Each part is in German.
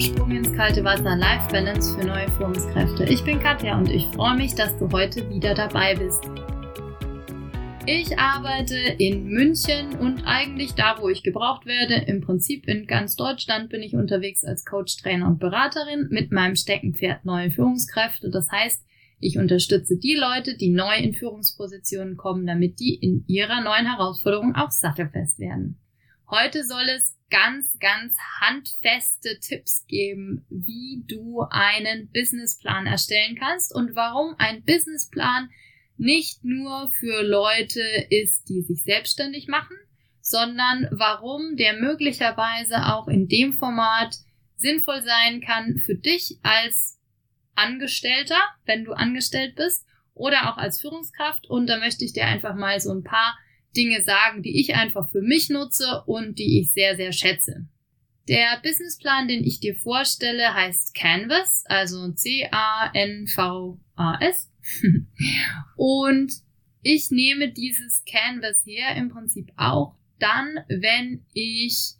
Sprung ins kalte Wasser Life Balance für neue Führungskräfte. Ich bin Katja und ich freue mich, dass du heute wieder dabei bist. Ich arbeite in München und eigentlich da, wo ich gebraucht werde. Im Prinzip in ganz Deutschland bin ich unterwegs als Coach, Trainer und Beraterin mit meinem Steckenpferd neue Führungskräfte. Das heißt, ich unterstütze die Leute, die neu in Führungspositionen kommen, damit die in ihrer neuen Herausforderung auch sattelfest werden. Heute soll es ganz, ganz handfeste Tipps geben, wie du einen Businessplan erstellen kannst und warum ein Businessplan nicht nur für Leute ist, die sich selbstständig machen, sondern warum der möglicherweise auch in dem Format sinnvoll sein kann für dich als Angestellter, wenn du angestellt bist, oder auch als Führungskraft. Und da möchte ich dir einfach mal so ein paar Dinge sagen, die ich einfach für mich nutze und die ich sehr, sehr schätze. Der Businessplan, den ich dir vorstelle, heißt Canvas, also C-A-N-V-A-S. und ich nehme dieses Canvas her im Prinzip auch dann, wenn ich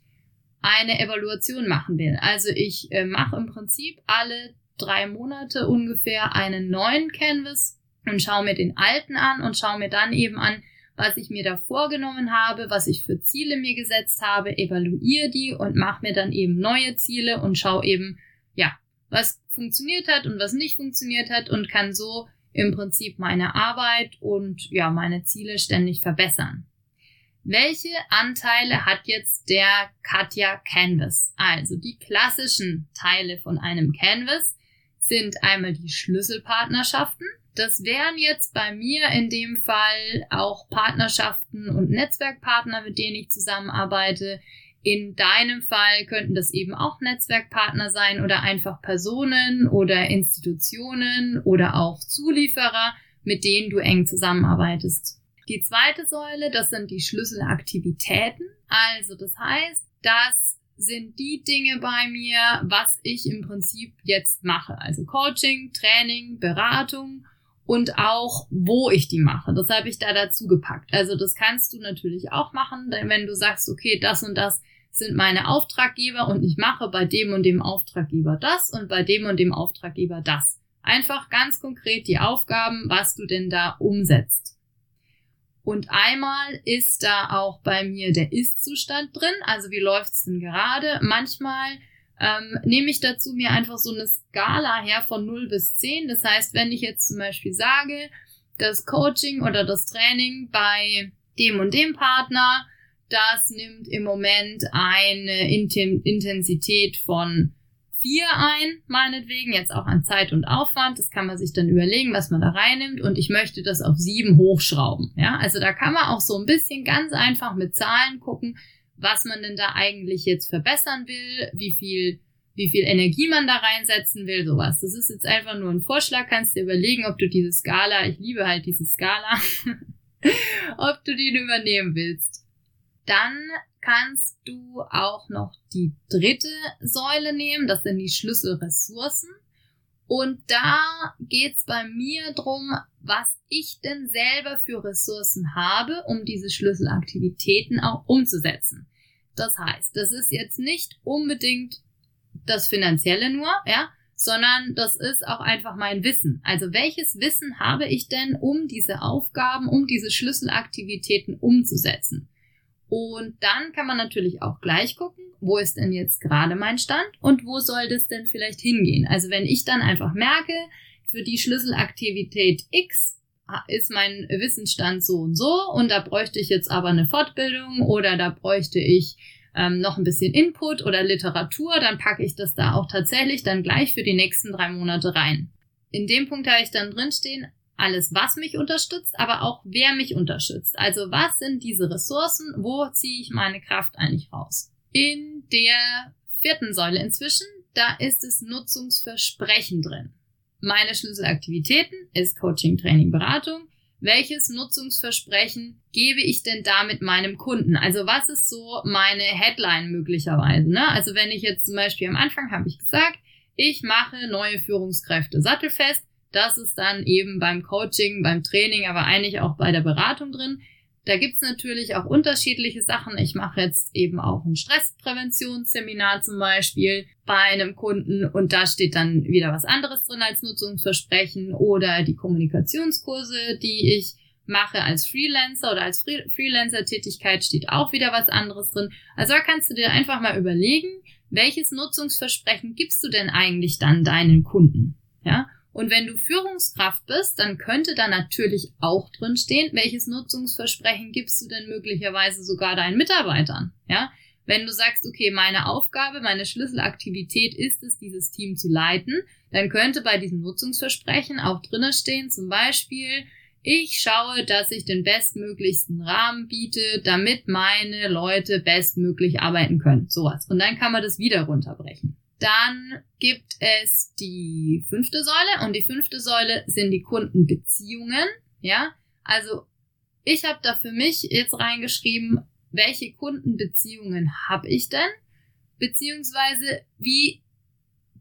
eine Evaluation machen will. Also ich äh, mache im Prinzip alle drei Monate ungefähr einen neuen Canvas und schaue mir den alten an und schaue mir dann eben an, was ich mir da vorgenommen habe, was ich für Ziele mir gesetzt habe, evaluiere die und mache mir dann eben neue Ziele und schaue eben, ja, was funktioniert hat und was nicht funktioniert hat und kann so im Prinzip meine Arbeit und ja, meine Ziele ständig verbessern. Welche Anteile hat jetzt der Katja Canvas? Also die klassischen Teile von einem Canvas sind einmal die Schlüsselpartnerschaften. Das wären jetzt bei mir in dem Fall auch Partnerschaften und Netzwerkpartner, mit denen ich zusammenarbeite. In deinem Fall könnten das eben auch Netzwerkpartner sein oder einfach Personen oder Institutionen oder auch Zulieferer, mit denen du eng zusammenarbeitest. Die zweite Säule, das sind die Schlüsselaktivitäten. Also das heißt, das sind die Dinge bei mir, was ich im Prinzip jetzt mache. Also Coaching, Training, Beratung und auch, wo ich die mache. Das habe ich da dazu gepackt. Also das kannst du natürlich auch machen, wenn du sagst, okay, das und das sind meine Auftraggeber und ich mache bei dem und dem Auftraggeber das und bei dem und dem Auftraggeber das. Einfach ganz konkret die Aufgaben, was du denn da umsetzt. Und einmal ist da auch bei mir der Ist-Zustand drin. Also wie läuft's denn gerade? Manchmal ähm, nehme ich dazu mir einfach so eine Skala her von 0 bis 10. Das heißt, wenn ich jetzt zum Beispiel sage, das Coaching oder das Training bei dem und dem Partner, das nimmt im Moment eine Intensität von vier ein, meinetwegen, jetzt auch an Zeit und Aufwand. Das kann man sich dann überlegen, was man da reinnimmt. Und ich möchte das auf sieben hochschrauben. Ja, also da kann man auch so ein bisschen ganz einfach mit Zahlen gucken, was man denn da eigentlich jetzt verbessern will, wie viel, wie viel Energie man da reinsetzen will, sowas. Das ist jetzt einfach nur ein Vorschlag. Kannst dir überlegen, ob du diese Skala, ich liebe halt diese Skala, ob du die übernehmen willst. Dann kannst du auch noch die dritte Säule nehmen, das sind die Schlüsselressourcen. Und da geht's bei mir drum, was ich denn selber für Ressourcen habe, um diese Schlüsselaktivitäten auch umzusetzen. Das heißt, das ist jetzt nicht unbedingt das Finanzielle nur, ja, sondern das ist auch einfach mein Wissen. Also welches Wissen habe ich denn, um diese Aufgaben, um diese Schlüsselaktivitäten umzusetzen? Und dann kann man natürlich auch gleich gucken, wo ist denn jetzt gerade mein Stand und wo soll das denn vielleicht hingehen. Also wenn ich dann einfach merke, für die Schlüsselaktivität X ist mein Wissensstand so und so und da bräuchte ich jetzt aber eine Fortbildung oder da bräuchte ich ähm, noch ein bisschen Input oder Literatur, dann packe ich das da auch tatsächlich dann gleich für die nächsten drei Monate rein. In dem Punkt habe ich dann drinstehen, alles, was mich unterstützt, aber auch wer mich unterstützt. Also was sind diese Ressourcen? Wo ziehe ich meine Kraft eigentlich raus? In der vierten Säule inzwischen, da ist es Nutzungsversprechen drin. Meine Schlüsselaktivitäten ist Coaching, Training, Beratung. Welches Nutzungsversprechen gebe ich denn damit meinem Kunden? Also was ist so meine Headline möglicherweise? Ne? Also wenn ich jetzt zum Beispiel am Anfang habe ich gesagt, ich mache neue Führungskräfte sattelfest, das ist dann eben beim Coaching, beim Training, aber eigentlich auch bei der Beratung drin. Da gibt's natürlich auch unterschiedliche Sachen. Ich mache jetzt eben auch ein Stresspräventionsseminar zum Beispiel bei einem Kunden und da steht dann wieder was anderes drin als Nutzungsversprechen oder die Kommunikationskurse, die ich mache als Freelancer oder als Freelancer-Tätigkeit steht auch wieder was anderes drin. Also da kannst du dir einfach mal überlegen, welches Nutzungsversprechen gibst du denn eigentlich dann deinen Kunden? Ja? Und wenn du Führungskraft bist, dann könnte da natürlich auch drin stehen, welches Nutzungsversprechen gibst du denn möglicherweise sogar deinen Mitarbeitern? Ja? Wenn du sagst, okay, meine Aufgabe, meine Schlüsselaktivität ist es, dieses Team zu leiten, dann könnte bei diesem Nutzungsversprechen auch drinnen stehen, zum Beispiel, ich schaue, dass ich den bestmöglichsten Rahmen biete, damit meine Leute bestmöglich arbeiten können. Sowas. Und dann kann man das wieder runterbrechen. Dann gibt es die fünfte Säule und die fünfte Säule sind die Kundenbeziehungen. Ja, also ich habe da für mich jetzt reingeschrieben, welche Kundenbeziehungen habe ich denn? Beziehungsweise wie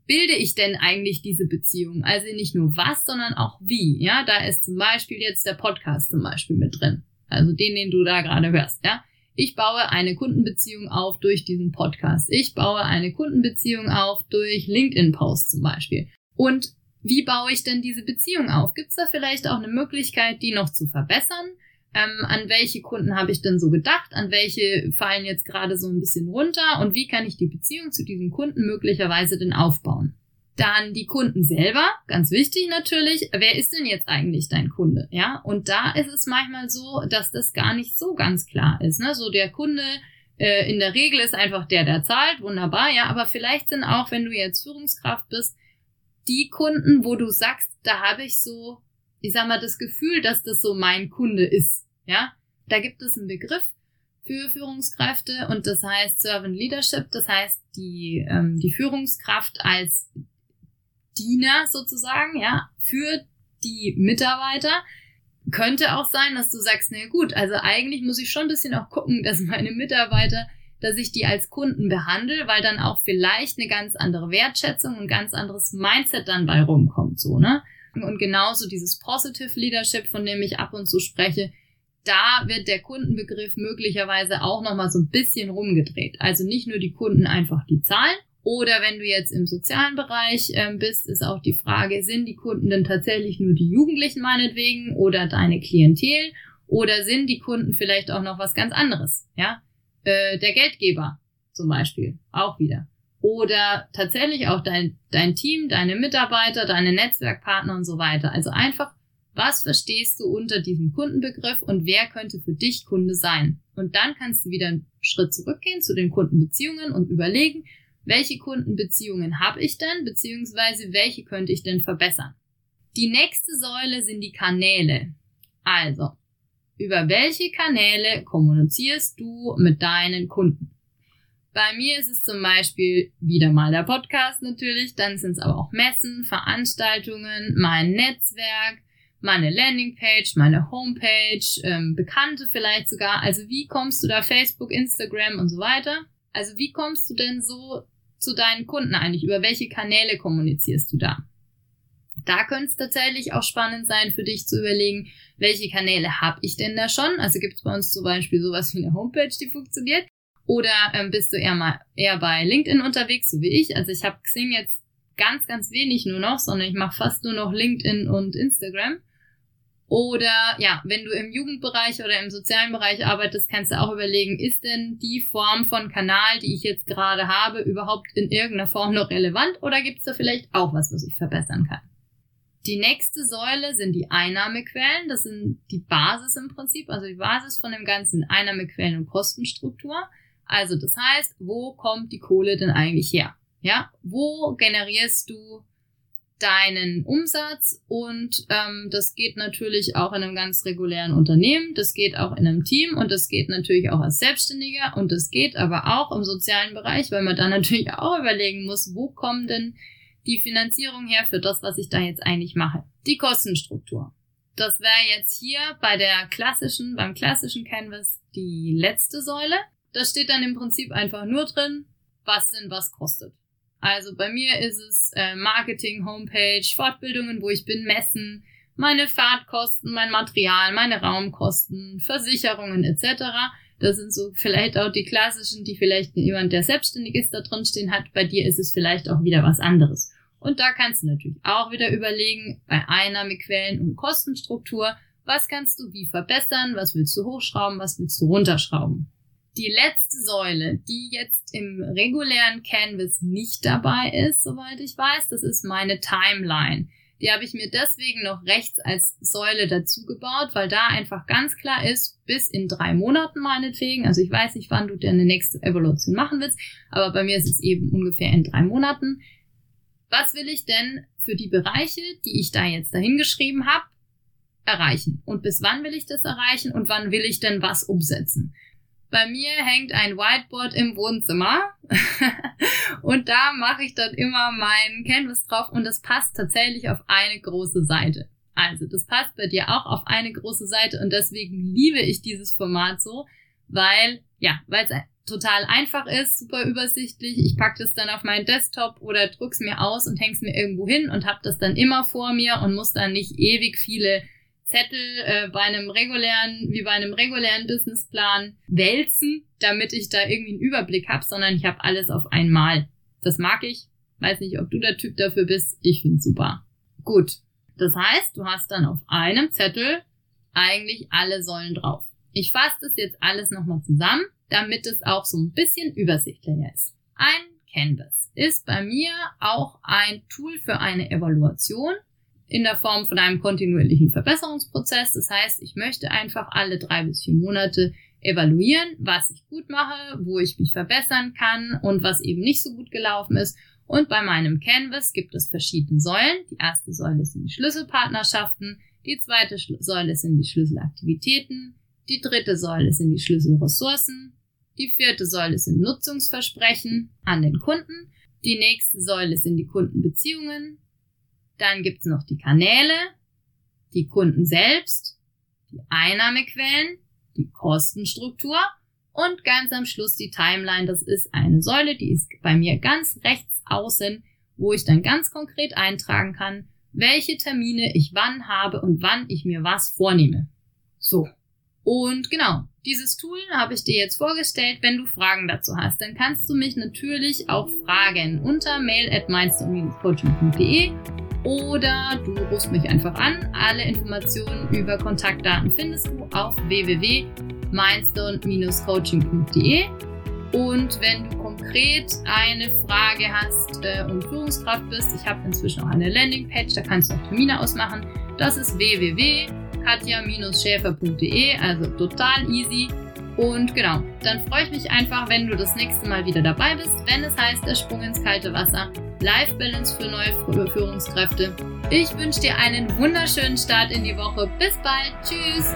bilde ich denn eigentlich diese Beziehung? Also nicht nur was, sondern auch wie. Ja, da ist zum Beispiel jetzt der Podcast zum Beispiel mit drin. Also den, den du da gerade hörst. Ja, ich baue eine Kundenbeziehung auf durch diesen Podcast. Ich baue eine Kundenbeziehung auf durch LinkedIn-Posts zum Beispiel. Und wie baue ich denn diese Beziehung auf? Gibt es da vielleicht auch eine Möglichkeit, die noch zu verbessern? Ähm, an welche Kunden habe ich denn so gedacht? An welche fallen jetzt gerade so ein bisschen runter? Und wie kann ich die Beziehung zu diesem Kunden möglicherweise denn aufbauen? Dann die Kunden selber, ganz wichtig natürlich. Wer ist denn jetzt eigentlich dein Kunde? Ja, und da ist es manchmal so, dass das gar nicht so ganz klar ist. Ne? So der Kunde äh, in der Regel ist einfach der, der zahlt, wunderbar, ja. Aber vielleicht sind auch, wenn du jetzt Führungskraft bist, die Kunden, wo du sagst, da habe ich so ich sag mal, das Gefühl, dass das so mein Kunde ist. Ja, da gibt es einen Begriff für Führungskräfte und das heißt Servant Leadership. Das heißt, die, ähm, die Führungskraft als Diener sozusagen, ja, für die Mitarbeiter. Könnte auch sein, dass du sagst, na gut, also eigentlich muss ich schon ein bisschen auch gucken, dass meine Mitarbeiter, dass ich die als Kunden behandle, weil dann auch vielleicht eine ganz andere Wertschätzung und ganz anderes Mindset dann bei rumkommt, so, ne? Und genauso dieses Positive Leadership, von dem ich ab und zu spreche, da wird der Kundenbegriff möglicherweise auch nochmal so ein bisschen rumgedreht. Also nicht nur die Kunden einfach die Zahlen. Oder wenn du jetzt im sozialen Bereich äh, bist, ist auch die Frage, sind die Kunden denn tatsächlich nur die Jugendlichen meinetwegen oder deine Klientel? Oder sind die Kunden vielleicht auch noch was ganz anderes? Ja, äh, der Geldgeber zum Beispiel auch wieder oder tatsächlich auch dein, dein Team, deine Mitarbeiter, deine Netzwerkpartner und so weiter. Also einfach, was verstehst du unter diesem Kundenbegriff und wer könnte für dich Kunde sein? Und dann kannst du wieder einen Schritt zurückgehen zu den Kundenbeziehungen und überlegen, welche Kundenbeziehungen habe ich denn, beziehungsweise welche könnte ich denn verbessern? Die nächste Säule sind die Kanäle. Also, über welche Kanäle kommunizierst du mit deinen Kunden? Bei mir ist es zum Beispiel wieder mal der Podcast natürlich, dann sind es aber auch Messen, Veranstaltungen, mein Netzwerk, meine Landingpage, meine Homepage, ähm, Bekannte vielleicht sogar. Also wie kommst du da Facebook, Instagram und so weiter? Also wie kommst du denn so zu deinen Kunden eigentlich? Über welche Kanäle kommunizierst du da? Da könnte es tatsächlich auch spannend sein für dich zu überlegen, welche Kanäle habe ich denn da schon? Also gibt es bei uns zum Beispiel sowas wie eine Homepage, die funktioniert. Oder ähm, bist du eher mal eher bei LinkedIn unterwegs, so wie ich? Also ich habe Xing jetzt ganz, ganz wenig nur noch, sondern ich mache fast nur noch LinkedIn und Instagram. Oder ja, wenn du im Jugendbereich oder im sozialen Bereich arbeitest, kannst du auch überlegen, ist denn die Form von Kanal, die ich jetzt gerade habe, überhaupt in irgendeiner Form noch relevant oder gibt es da vielleicht auch was, was ich verbessern kann? Die nächste Säule sind die Einnahmequellen. Das sind die Basis im Prinzip, also die Basis von dem ganzen Einnahmequellen und Kostenstruktur. Also das heißt, wo kommt die Kohle denn eigentlich her? Ja, wo generierst du deinen Umsatz und ähm, das geht natürlich auch in einem ganz regulären Unternehmen, das geht auch in einem Team und das geht natürlich auch als Selbstständiger und das geht aber auch im sozialen Bereich, weil man dann natürlich auch überlegen muss, wo kommt denn die Finanzierung her für das, was ich da jetzt eigentlich mache. Die Kostenstruktur. Das wäre jetzt hier bei der klassischen, beim klassischen Canvas die letzte Säule. Da steht dann im Prinzip einfach nur drin, was denn was kostet. Also bei mir ist es äh, Marketing, Homepage, Fortbildungen, wo ich bin, Messen, meine Fahrtkosten, mein Material, meine Raumkosten, Versicherungen etc. Das sind so vielleicht auch die klassischen, die vielleicht jemand, der selbstständig ist, da drin stehen hat. Bei dir ist es vielleicht auch wieder was anderes. Und da kannst du natürlich auch wieder überlegen, bei Einnahmequellen und Kostenstruktur, was kannst du wie verbessern, was willst du hochschrauben, was willst du runterschrauben. Die letzte Säule, die jetzt im regulären Canvas nicht dabei ist, soweit ich weiß, das ist meine Timeline. Die habe ich mir deswegen noch rechts als Säule dazu gebaut, weil da einfach ganz klar ist, bis in drei Monaten meinetwegen, also ich weiß nicht, wann du deine nächste Evolution machen willst, aber bei mir ist es eben ungefähr in drei Monaten. Was will ich denn für die Bereiche, die ich da jetzt dahingeschrieben habe, erreichen? Und bis wann will ich das erreichen und wann will ich denn was umsetzen? Bei mir hängt ein Whiteboard im Wohnzimmer und da mache ich dann immer mein Canvas drauf und das passt tatsächlich auf eine große Seite. Also das passt bei dir auch auf eine große Seite und deswegen liebe ich dieses Format so, weil ja, weil es total einfach ist, super übersichtlich. Ich packe das dann auf meinen Desktop oder druck's mir aus und häng's mir irgendwo hin und habe das dann immer vor mir und muss dann nicht ewig viele Zettel äh, bei einem regulären, wie bei einem regulären Businessplan wälzen, damit ich da irgendwie einen Überblick habe, sondern ich habe alles auf einmal. Das mag ich. Weiß nicht, ob du der Typ dafür bist. Ich find's super. Gut. Das heißt, du hast dann auf einem Zettel eigentlich alle Säulen drauf. Ich fasse das jetzt alles nochmal zusammen, damit es auch so ein bisschen übersichtlicher ist. Ein Canvas ist bei mir auch ein Tool für eine Evaluation in der Form von einem kontinuierlichen Verbesserungsprozess. Das heißt, ich möchte einfach alle drei bis vier Monate evaluieren, was ich gut mache, wo ich mich verbessern kann und was eben nicht so gut gelaufen ist. Und bei meinem Canvas gibt es verschiedene Säulen. Die erste Säule sind die Schlüsselpartnerschaften, die zweite Säule sind die Schlüsselaktivitäten, die dritte Säule sind die Schlüsselressourcen, die vierte Säule sind Nutzungsversprechen an den Kunden, die nächste Säule sind die Kundenbeziehungen, dann gibt's noch die Kanäle, die Kunden selbst, die Einnahmequellen, die Kostenstruktur und ganz am Schluss die Timeline. Das ist eine Säule, die ist bei mir ganz rechts außen, wo ich dann ganz konkret eintragen kann, welche Termine ich wann habe und wann ich mir was vornehme. So. Und genau, dieses Tool habe ich dir jetzt vorgestellt. Wenn du Fragen dazu hast, dann kannst du mich natürlich auch fragen unter mail at coachingde oder du rufst mich einfach an. Alle Informationen über Kontaktdaten findest du auf www.mindstone-coaching.de. Und wenn du konkret eine Frage hast äh, und Führungskraft bist, ich habe inzwischen auch eine Landingpage, da kannst du auch Termine ausmachen. Das ist www.katja-schäfer.de, also total easy. Und genau, dann freue ich mich einfach, wenn du das nächste Mal wieder dabei bist, wenn es heißt, der Sprung ins kalte Wasser. Life Balance für neue Führungskräfte. Ich wünsche dir einen wunderschönen Start in die Woche. Bis bald. Tschüss.